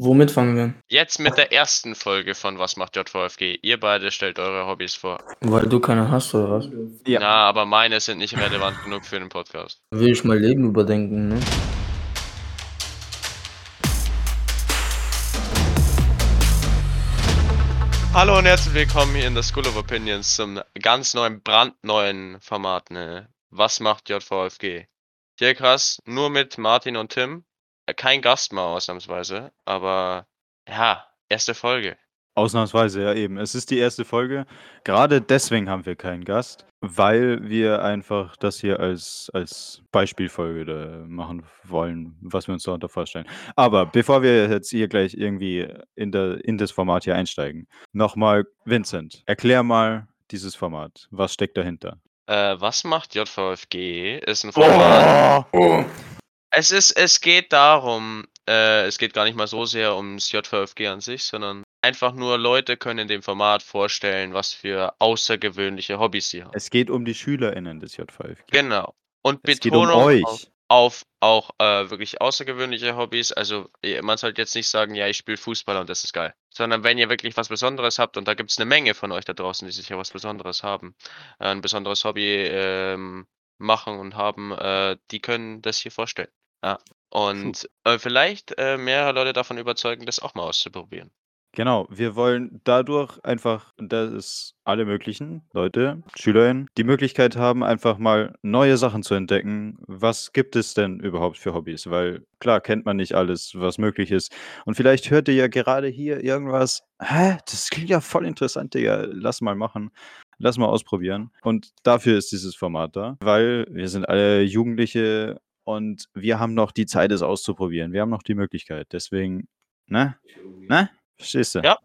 Womit fangen wir? Jetzt mit der ersten Folge von Was macht JVFG? Ihr beide stellt eure Hobbys vor. Weil du keine hast, oder was? Ja. Na, aber meine sind nicht relevant genug für den Podcast. Will ich mein Leben überdenken, ne? Hallo und herzlich willkommen hier in der School of Opinions zum ganz neuen, brandneuen Format, ne? Was macht JVFG? Hier krass, nur mit Martin und Tim. Kein Gast mal ausnahmsweise, aber ja, erste Folge. Ausnahmsweise, ja eben. Es ist die erste Folge. Gerade deswegen haben wir keinen Gast, weil wir einfach das hier als, als Beispielfolge da machen wollen, was wir uns darunter vorstellen. Aber bevor wir jetzt hier gleich irgendwie in, der, in das Format hier einsteigen, nochmal, Vincent, erklär mal dieses Format. Was steckt dahinter? Äh, was macht JVFG? Ist ein Format. Oh. Es ist, es geht darum, äh, es geht gar nicht mal so sehr ums JVFG an sich, sondern einfach nur Leute können in dem Format vorstellen, was für außergewöhnliche Hobbys sie haben. Es geht um die SchülerInnen des JVFG. Genau. Und Es um Betonung euch. auf, auf auch äh, wirklich außergewöhnliche Hobbys. Also man sollte jetzt nicht sagen, ja, ich spiele Fußball und das ist geil. Sondern wenn ihr wirklich was Besonderes habt, und da gibt es eine Menge von euch da draußen, die sicher was Besonderes haben, äh, ein besonderes Hobby ähm, machen und haben, äh, die können das hier vorstellen. Ja. Und äh, vielleicht äh, mehrere Leute davon überzeugen, das auch mal auszuprobieren. Genau, wir wollen dadurch einfach, dass alle möglichen Leute, SchülerInnen, die Möglichkeit haben, einfach mal neue Sachen zu entdecken. Was gibt es denn überhaupt für Hobbys? Weil klar kennt man nicht alles, was möglich ist. Und vielleicht hört ihr ja gerade hier irgendwas, hä, das klingt ja voll interessant, Digga, lass mal machen. Lass mal ausprobieren. Und dafür ist dieses Format da, weil wir sind alle Jugendliche und wir haben noch die Zeit, es auszuprobieren. Wir haben noch die Möglichkeit. Deswegen, ne? Ne? Verstehst du? Ja.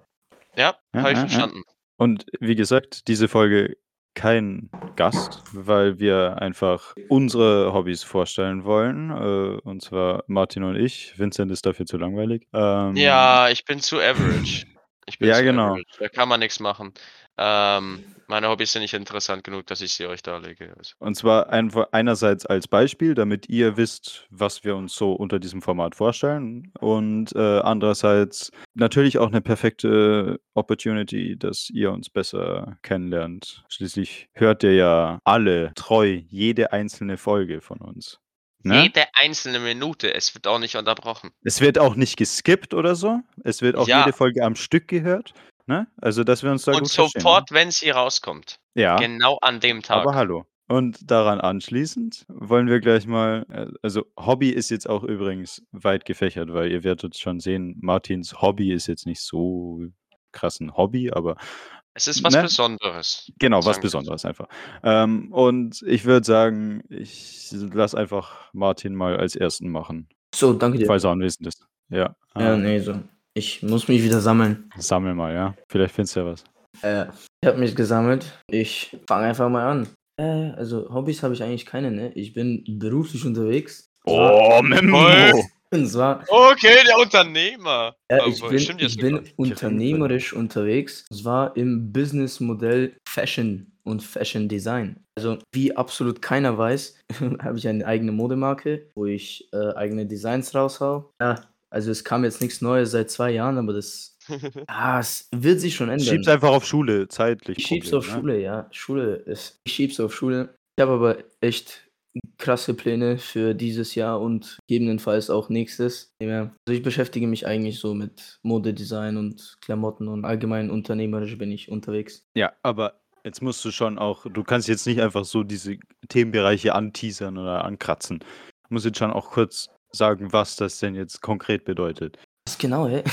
Ja, Ja, habe ich ja, ja. verstanden. Und wie gesagt, diese Folge kein Gast, weil wir einfach unsere Hobbys vorstellen wollen. Äh, und zwar Martin und ich. Vincent ist dafür zu langweilig. Ähm, Ja, ich bin zu average. Ich bin Ja, zu genau. average. Da kann man nichts machen. Ähm, meine Hobbys sind nicht interessant genug, dass ich sie euch darlege. Also. Und zwar einfach einerseits als Beispiel, damit ihr wisst, was wir uns so unter diesem Format vorstellen. Und äh, andererseits natürlich auch eine perfekte Opportunity, dass ihr uns besser kennenlernt. Schließlich hört ihr ja alle treu jede einzelne Folge von uns. Ne? Jede einzelne Minute, es wird auch nicht unterbrochen. Es wird auch nicht geskippt oder so. Es wird auch Ja. jede Folge am Stück gehört. Ne? Also, dass wir uns da Und gut verstehen. sofort, wenn sie rauskommt. Ne? Ja, Genau an dem Tag. aber hallo. Und daran anschließend wollen wir gleich mal, äh, also Hobby ist jetzt auch übrigens weit gefächert, weil ihr werdet schon sehen, Martins Hobby ist jetzt nicht so krass ein Hobby, aber es ist was ne? Besonderes. genau, was. Besonderes einfach. Ähm, und ich würde sagen, ich lasse einfach Martin mal als Ersten machen, So, danke dir. falls er anwesend ist. Ja, Ja, ähm, nee, so. Ich muss mich wieder sammeln. sammel mal, ja. Vielleicht findest du ja was. Äh, ich habe mich gesammelt. Ich fange einfach mal an. Äh, also Hobbys habe ich eigentlich keine, ne? Ich bin beruflich unterwegs. Oh, Memo. Und zwar, Okay, der Unternehmer. ja, Aber ich bin, ich bin unternehmerisch unterwegs. Und zwar im Businessmodell Fashion und Fashion Design. Also, wie absolut keiner weiß, habe ich eine eigene Modemarke, wo ich äh, eigene Designs raushau. Ja, also es kam jetzt nichts Neues seit zwei Jahren, aber das, ah, es wird sich schon ändern. Schieb's einfach auf Schule, zeitlich. Ich schieb's Problem, auf ne? Schule, ja. Schule ist. Ich schieb's auf Schule. Ich habe aber echt krasse Pläne für dieses Jahr und gegebenenfalls auch nächstes. Also ich beschäftige mich eigentlich so mit Modedesign und Klamotten und allgemein unternehmerisch bin ich unterwegs. Ja, aber jetzt musst du schon auch, du kannst jetzt nicht einfach so diese Themenbereiche anteasern oder ankratzen. Du musst jetzt schon auch kurz sagen, was das denn jetzt konkret bedeutet. Was genau, hä?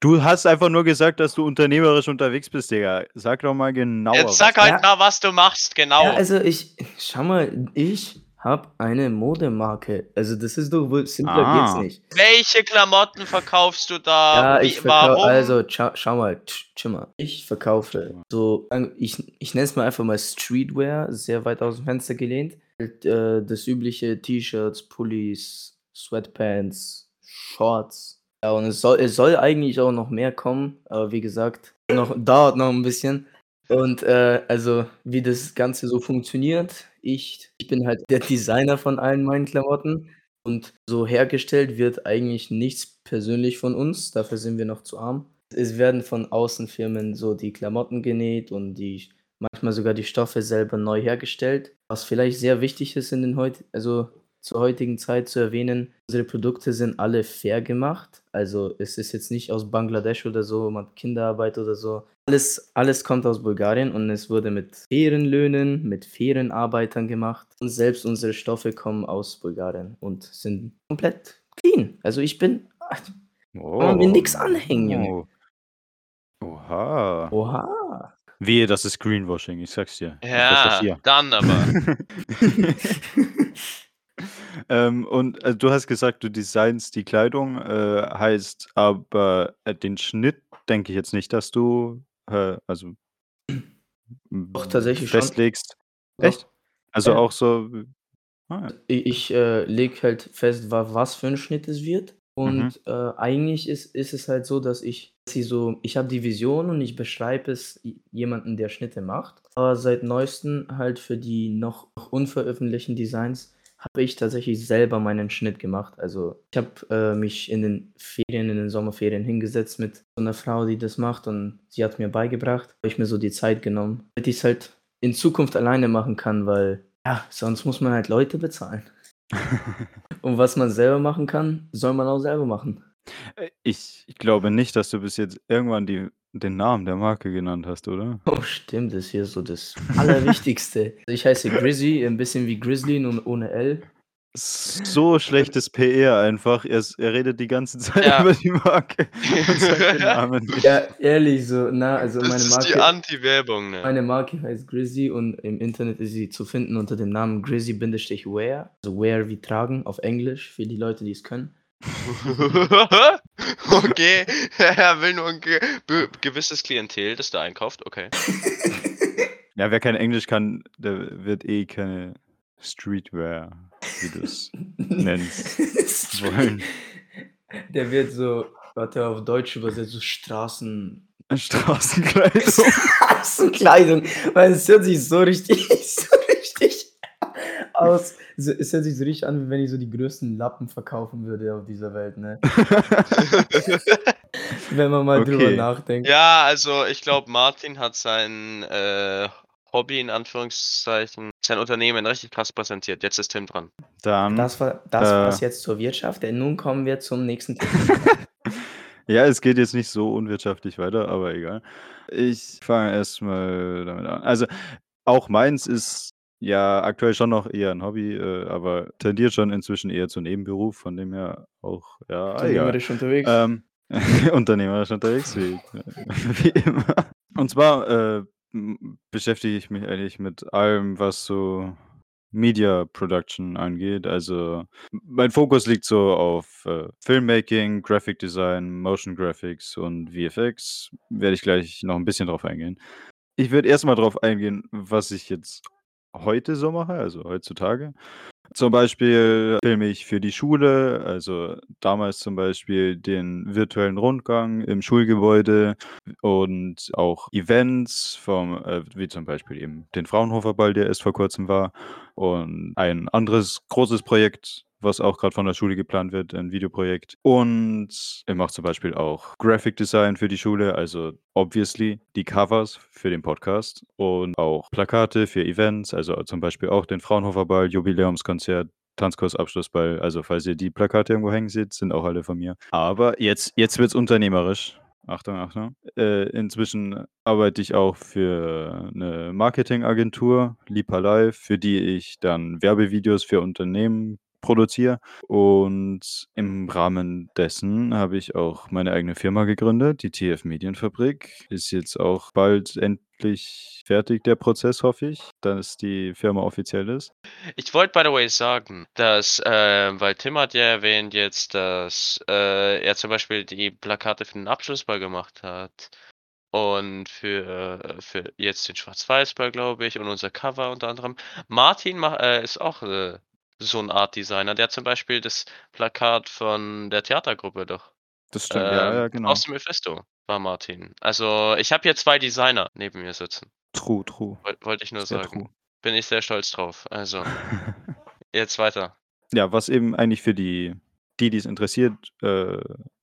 Du hast einfach nur gesagt, dass du unternehmerisch unterwegs bist, Digga. Sag doch mal genauer. Jetzt sag was. halt mal, was du machst, genau. Ja, also ich, schau mal, ich habe eine Modemarke. Also das ist doch wohl simpler Ah. geht's nicht. Welche Klamotten verkaufst du da? Ja, Wie, ich verkaufe, warum? also schau, schau mal, schau mal, ich verkaufe so, ich, ich nenne es mal einfach mal Streetwear, sehr weit aus dem Fenster gelehnt. Halt, äh, das übliche T-Shirts, Pullis, Sweatpants, Shorts. Ja, und es soll, es soll eigentlich auch noch mehr kommen, aber wie gesagt, noch, dauert noch ein bisschen. Und äh, also, wie das Ganze so funktioniert, ich, ich bin halt der Designer von allen meinen Klamotten und so hergestellt wird eigentlich nichts persönlich von uns, dafür sind wir noch zu arm. Es werden von Außenfirmen so die Klamotten genäht und die manchmal sogar die Stoffe selber neu hergestellt. Was vielleicht sehr wichtig ist in den heut also zur heutigen Zeit zu erwähnen, unsere Produkte sind alle fair gemacht. Also es ist jetzt nicht aus Bangladesch oder so, man hat Kinderarbeit oder so. Alles, alles kommt aus Bulgarien und es wurde mit fairen Löhnen, mit fairen Arbeitern gemacht. Und selbst unsere Stoffe kommen aus Bulgarien und sind komplett clean. Also ich bin. Oh. Kann man mir nichts anhängen, Junge. Oh. Oha. Oha. Wehe, das ist Greenwashing, ich sag's dir. Ja, dann aber. ähm, und äh, du hast gesagt, du designst die Kleidung, äh, heißt aber äh, den Schnitt denke ich jetzt nicht, dass du äh, also Doch, tatsächlich schon. festlegst. Doch. Echt? Also Ja. auch so. Ah, ja. Ich, äh, lege halt fest, wa was für ein Schnitt es wird. Und äh, eigentlich ist, ist es halt so, dass ich sie so, ich habe die Vision und ich beschreibe es jemanden, der Schnitte macht. Aber seit neuestem halt für die noch unveröffentlichten Designs habe ich tatsächlich selber meinen Schnitt gemacht. Also ich habe äh, mich in den Ferien, in den Sommerferien hingesetzt mit so einer Frau, die das macht und sie hat mir beigebracht, habe ich mir so die Zeit genommen, damit ich es halt in Zukunft alleine machen kann, weil ja, sonst muss man halt Leute bezahlen. Und was man selber machen kann, soll man auch selber machen. Äh, Ich, ich glaube nicht, dass du bis jetzt irgendwann die, den Namen der Marke genannt hast, oder? Oh, stimmt, das ist hier so das Allerwichtigste. Ich heiße Grizzy, ein bisschen wie Grizzly, nur ohne L. So schlechtes PR einfach. Er, er redet die ganze Zeit Ja. über die Marke und sagt den Namen nicht. Ja, ehrlich, so, na, also Das meine ist die Marke, Anti-Werbung, ne? meine Marke heißt Grizzy und im Internet ist sie zu finden unter dem Namen Grizzy-Wear. Also Wear wie tragen auf Englisch, für die Leute, die es können. okay, er will nur ein ge gewisses Klientel, das da einkauft, okay. Ja, wer kein Englisch kann, der wird eh keine Streetwear, wie du es nennst, wollen. Der wird so, warte, auf Deutsch übersetzt, so Straßen. Straßenkleidung. Straßenkleidung, weil es hört sich so richtig, so richtig aus. So, es hört sich so richtig an, wie wenn ich so die größten Lappen verkaufen würde auf dieser Welt, ne? Wenn man mal drüber Okay. nachdenkt. Ja, also ich glaube, Martin hat sein äh, Hobby in Anführungszeichen, sein Unternehmen richtig krass präsentiert. Jetzt ist Tim dran. Dann, Das war das Äh. war's jetzt zur Wirtschaft, denn nun kommen wir zum nächsten Thema. ja, es geht jetzt nicht so unwirtschaftlich weiter, aber egal. Ich fange erstmal damit an. Also, auch meins ist ja aktuell schon noch eher ein Hobby, äh, aber tendiert schon inzwischen eher zum Nebenberuf, von dem her auch, ja, egal. Unternehmerisch unterwegs. Ähm, unternehmerisch unterwegs, wie, wie immer. Und zwar äh, beschäftige ich mich eigentlich mit allem, was so Media Production angeht. Also mein Fokus liegt so auf äh, Filmmaking, Graphic Design, Motion Graphics und VFX. Werde ich gleich noch ein bisschen drauf eingehen. Ich würde erstmal drauf eingehen, was ich jetzt heute so mache, also heutzutage. Zum Beispiel filme ich für die Schule, also damals zum Beispiel den virtuellen Rundgang im Schulgebäude und auch Events vom, äh, wie zum Beispiel eben den Fraunhofer Ball, der erst vor kurzem war und ein anderes großes Projekt, was auch gerade von der Schule geplant wird, ein Videoprojekt. Und ich mache zum Beispiel auch Graphic Design für die Schule, also obviously die Covers für den Podcast und auch Plakate für Events, also zum Beispiel auch den Fraunhofer Ball, Jubiläumskonzert, Tanzkurs Abschlussball. Also falls ihr die Plakate irgendwo hängen seht, sind auch alle von mir. Aber jetzt, jetzt wird es unternehmerisch. Achtung, Achtung. Äh, inzwischen arbeite ich auch für eine Marketingagentur, Lipa Live, für die ich dann Werbevideos für Unternehmen produziere. Und im Rahmen dessen habe ich auch meine eigene Firma gegründet, die TF Medienfabrik. Ist jetzt auch bald endlich fertig, der Prozess, hoffe ich, dass die Firma offiziell ist. Ich wollte, by the way, sagen, dass, äh, weil Tim hat ja erwähnt jetzt, dass äh, er zum Beispiel die Plakate für den Abschlussball gemacht hat. Und für, äh, für jetzt den Schwarz-Weiß-Ball, glaube ich, und unser Cover unter anderem. Martin mach, äh, ist auch äh, so ein Art Designer. Der hat zum Beispiel das Plakat von der Theatergruppe doch. Das stimmt, ja, ähm, ja, genau. Aus dem Mephisto war Martin. Also ich habe hier zwei Designer neben mir sitzen. True, true. Woll- Wollte ich nur Sehr sagen. Bin ich sehr stolz drauf. Also, jetzt weiter. Ja, was eben eigentlich für die die, die es interessiert, äh,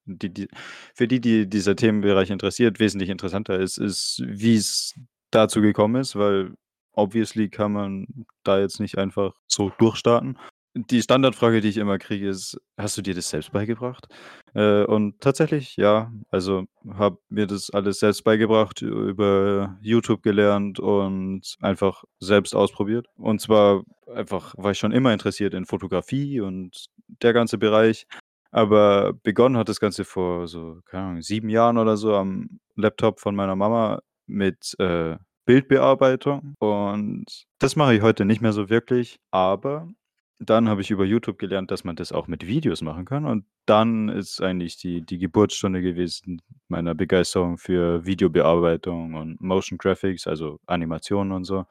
die, die, für die, die dieser Themenbereich interessiert, wesentlich interessanter ist, ist, wie es dazu gekommen ist, weil obviously kann man da jetzt nicht einfach so durchstarten. Die Standardfrage, die ich immer kriege, ist: „Hast du dir das selbst beigebracht?“ Äh, und tatsächlich ja. Also, habe mir das alles selbst beigebracht, über YouTube gelernt und einfach selbst ausprobiert. Und zwar einfach war ich schon immer interessiert in Fotografie und der ganze Bereich. Aber begonnen hat das Ganze vor so, keine Ahnung, 7 Jahren oder so am Laptop von meiner Mama mit, äh, Bildbearbeitung. Und das mache ich heute nicht mehr so wirklich, aber dann habe ich über YouTube gelernt, dass man das auch mit Videos machen kann und dann ist eigentlich die die Geburtsstunde gewesen meiner Begeisterung für Videobearbeitung und Motion Graphics, also Animationen und so.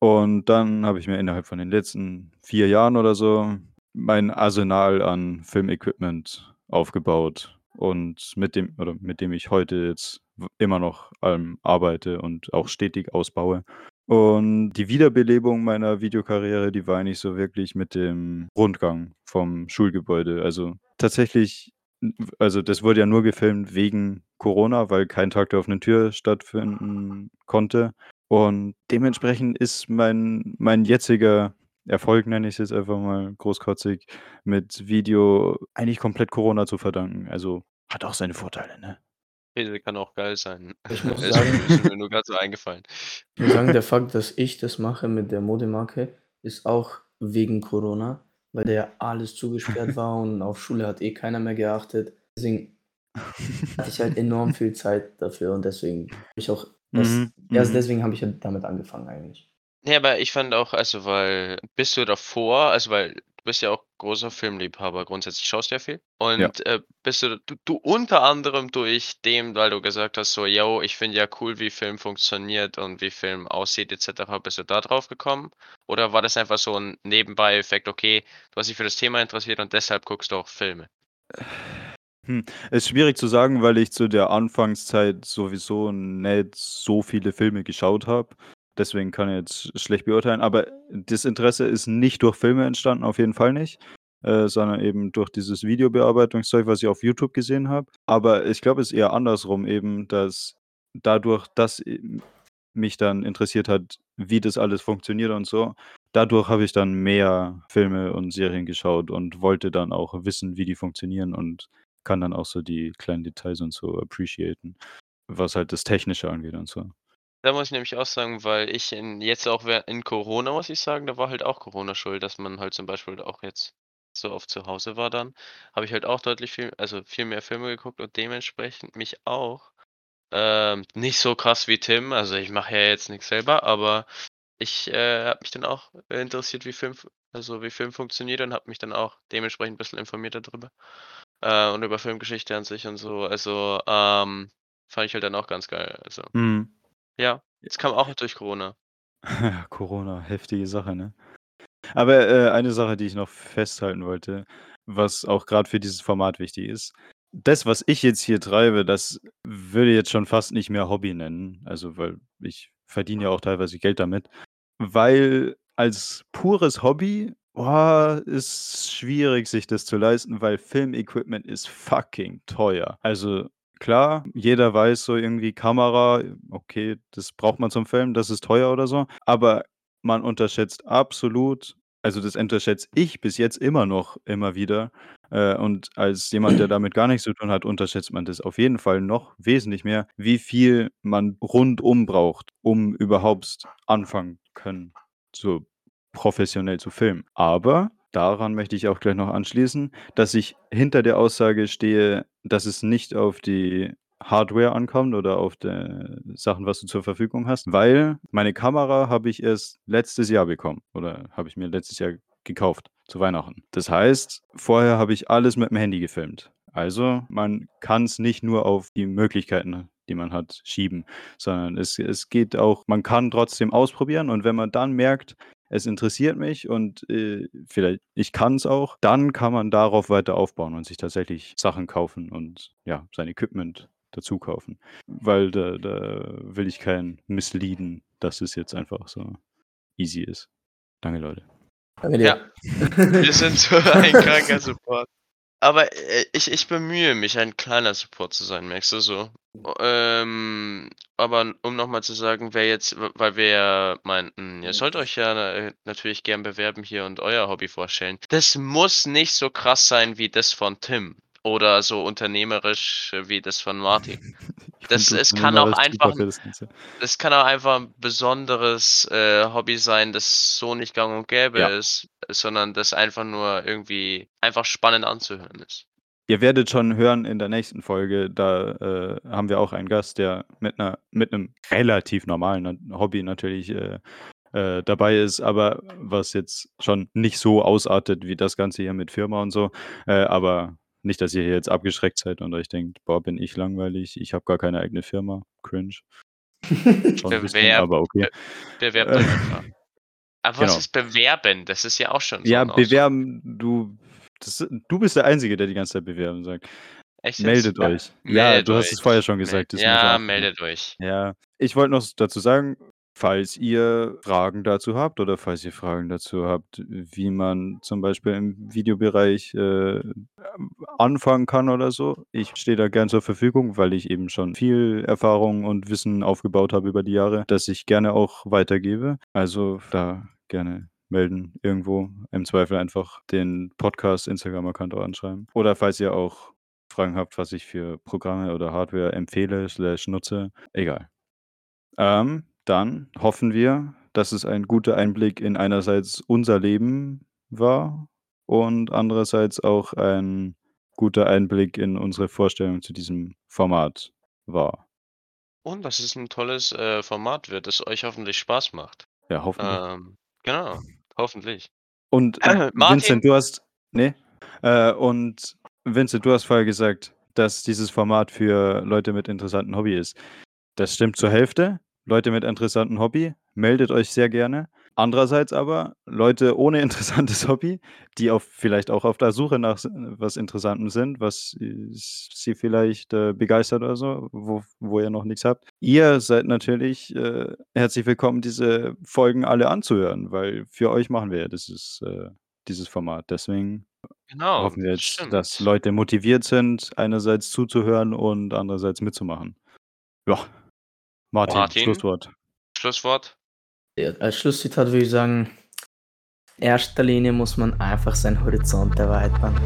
Und dann habe ich mir innerhalb von den letzten 4 Jahren oder so mein Arsenal an Filmequipment aufgebaut und mit dem oder mit dem ich heute jetzt immer noch, ähm, arbeite und auch stetig ausbaue. Und die Wiederbelebung meiner Videokarriere, die war eigentlich so wirklich mit dem Rundgang vom Schulgebäude. Also, tatsächlich also, das wurde ja nur gefilmt wegen Corona, weil kein Tag der offenen Tür stattfinden konnte. Und dementsprechend ist mein mein jetziger Erfolg, nenne ich's jetzt einfach mal großkotzig, mit Video eigentlich komplett Corona zu verdanken. Also, hat auch seine Vorteile, ne? Käse kann auch geil sein. Ich muss Ist sagen ist mir nur grad so eingefallen. Ich muss sagen, der Fakt, dass ich das mache mit der Modemarke, ist auch wegen Corona, weil ja alles zugesperrt war und auf Schule hat eh keiner mehr geachtet. Deswegen hatte ich halt enorm viel Zeit dafür und deswegen habe ich auch erst Mhm, erst mhm. deswegen habe ich halt damit angefangen eigentlich. Ne, aber ich fand auch also, weil bist du davor also, weil bist ja auch großer Filmliebhaber grundsätzlich, schaust ja viel Ja. und, äh, bist du du du unter anderem durch dem, weil du gesagt hast, so: „Jo, ich finde ja cool, wie Film funktioniert und wie Film aussieht et cetera.“ Bist du da drauf gekommen? Oder war das einfach so 'n Nebenbei-Effekt, okay, du hast dich für das Thema interessiert und deshalb guckst du auch Filme? Hm, ist schwierig zu sagen, weil ich zu der Anfangszeit sowieso nicht so viele Filme geschaut habe. Deswegen kann ich jetzt schlecht beurteilen, aber das Interesse ist nicht durch Filme entstanden, auf jeden Fall nicht, äh, sondern eben durch dieses Videobearbeitungszeug, was ich auf YouTube gesehen habe. Aber ich glaube, es ist eher andersrum eben, dass dadurch, dass, mich dann interessiert hat, wie das alles funktioniert und so, dadurch habe ich dann mehr Filme und Serien geschaut und wollte dann auch wissen, wie die funktionieren und kann dann auch so die kleinen Details und so appreciaten, was halt das Technische angeht und so. Da muss ich nämlich auch sagen, weil ich in jetzt auch währ in Corona muss ich sagen, da war halt auch Corona schuld, dass man halt zum Beispiel auch jetzt so oft zu Hause war dann, habe ich halt auch deutlich viel also, viel mehr Filme geguckt und dementsprechend mich auch, ähm, nicht so krass wie Tim, also, ich mache ja jetzt nix selber, aber ich, äh, habe mich dann auch interessiert, wie Film also, wie Film funktioniert und habe mich dann auch dementsprechend bisschen informiert da drüber, äh, und über Filmgeschichte an sich und so. Also, ähm, fand ich halt dann auch ganz geil, also Mhm. Ja, es kam auch durch Corona. Corona, heftige Sache, ne? Aber, äh, eine Sache, die ich noch festhalten wollte, was auch grad für dieses Format wichtig ist. Das, was ich jetzt hier treibe, das würde ich jetzt schon fast nicht mehr Hobby nennen, also, weil ich verdiene ja auch teilweise Geld damit, weil als pures Hobby, boah, ist schwierig, sich das zu leisten, weil Filmequipment ist fucking teuer. Also, klar, jeder weiß so irgendwie Kamera, okay, das braucht man zum Filmen, das ist teuer oder so, aber man unterschätzt absolut also, das unterschätze ich bis jetzt immer noch immer wieder, äh, und als jemand, der damit gar nichts zu tun hat, unterschätzt man das auf jeden Fall noch wesentlich mehr, wie viel man rundum braucht, um überhaupt anfangen können, so professionell zu filmen. Aber daran möchte ich auch gleich noch anschließen, dass ich hinter der Aussage stehe, dass es nicht auf die Hardware ankommt oder auf de Sachen, was du zur Verfügung hast, weil meine Kamera habe ich erst letztes Jahr bekommen oder habe ich mir letztes Jahr gekauft zu Weihnachten. Das heißt, vorher habe ich alles mit'm Handy gefilmt. Also, man kann's nicht nur auf die Möglichkeiten, die man hat, schieben, sondern es es geht auch man kann trotzdem ausprobieren und wenn man dann merkt, es interessiert mich und, äh, vielleicht ich kann's auch, dann kann man darauf weiter aufbauen und sich tatsächlich Sachen kaufen und, ja, sein Equipment dazu kaufen, weil da da will ich keinen misleaden, dass es jetzt einfach so easy ist. Danke, Leute. Danke Ja, dir. wir sind so ein kranker Support. Aber, äh, ich ich bemühe mich, ein kleiner Support zu sein, merkst du so? Ähm, aber um noch mal zu sagen, wer jetzt weil wir ja meinten, ihr sollt euch ja, äh, natürlich gern bewerben hier und euer Hobby vorstellen. Das muss nicht so krass sein wie das von Tim oder so unternehmerisch äh, wie das von Martin. Das es kann auch einfach das kann auch einfach 'n besonderes, äh, Hobby sein, das so nicht gang und gäbe Ja. ist, sondern das einfach nur irgendwie einfach spannend anzuhören ist. Ihr werdet schon hören in der nächsten Folge, da, äh, haben wir auch einen Gast, der mit 'ner mit 'nem relativ normalen Hobby natürlich, äh, äh, dabei ist, aber was jetzt schon nicht so ausartet wie das Ganze hier mit Firma und so. Äh, aber nicht, dass ihr hier jetzt abgeschreckt seid und euch denkt: „Boah, bin ich langweilig, ich habe gar keine eigene Firma.“ Cringe. Schon 'n bisschen, aber okay. be bewerbt euch einfach. Aber was Genau. ist bewerben? Das ist ja auch schon so Ja, bewerben, du das du bist der Einzige, der die ganze Zeit bewerben sagt. Echt? Meldet Ja. euch. Ja, Meldet du hast es euch. vorher schon gesagt, man ja, meldet euch. Ja, ich wollte noch dazu sagen, falls ihr Fragen dazu habt oder falls ihr Fragen dazu habt, wie man zum Beispiel im Videobereich, äh, anfangen kann oder so. Ich stehe da gern zur Verfügung, weil ich eben schon viel Erfahrung und Wissen aufgebaut habe über die Jahre, das ich gerne auch weitergebe. Also, da gerne melden irgendwo. Im Zweifel einfach den Podcast Instagram-Account anschreiben. Oder falls ihr auch Fragen habt, was ich für Programme oder Hardware empfehle slash nutze, egal. Ähm, dann hoffen wir, dass es ein guter Einblick in einerseits unser Leben war und andererseits auch ein guter Einblick in unsere Vorstellung zu diesem Format war. Und dass es 'n tolles, äh, Format wird, das euch hoffentlich Spaß macht. Ja, hoffentlich. Ähm, genau, hoffentlich. Und, äh? Vincent, du hast ne? Äh, und Vincent, du hast vorher gesagt, dass dieses Format für Leute mit interessantem Hobby ist. Das stimmt zur Hälfte. Leute mit interessantem Hobby, meldet euch sehr gerne. Andererseits aber Leute ohne interessantes Hobby, die auf vielleicht auch auf der Suche nach was Interessantem sind, was, sie vielleicht, äh, begeistert oder so, wo wo ihr noch nix habt. Ihr seid natürlich, äh, herzlich willkommen, diese Folgen alle anzuhören, weil für euch machen wir ja dieses äh, dieses Format. Deswegen Genau, hoffen wir jetzt, dass stimmt. Leute motiviert sind, einerseits zuzuhören und andererseits mitzumachen. Ja. Martin, Martin? Schlusswort. Schlusswort? Ja, als Schlusszitat würde ich sagen: „In erster Linie muss man einfach seinen Horizont erweitern.“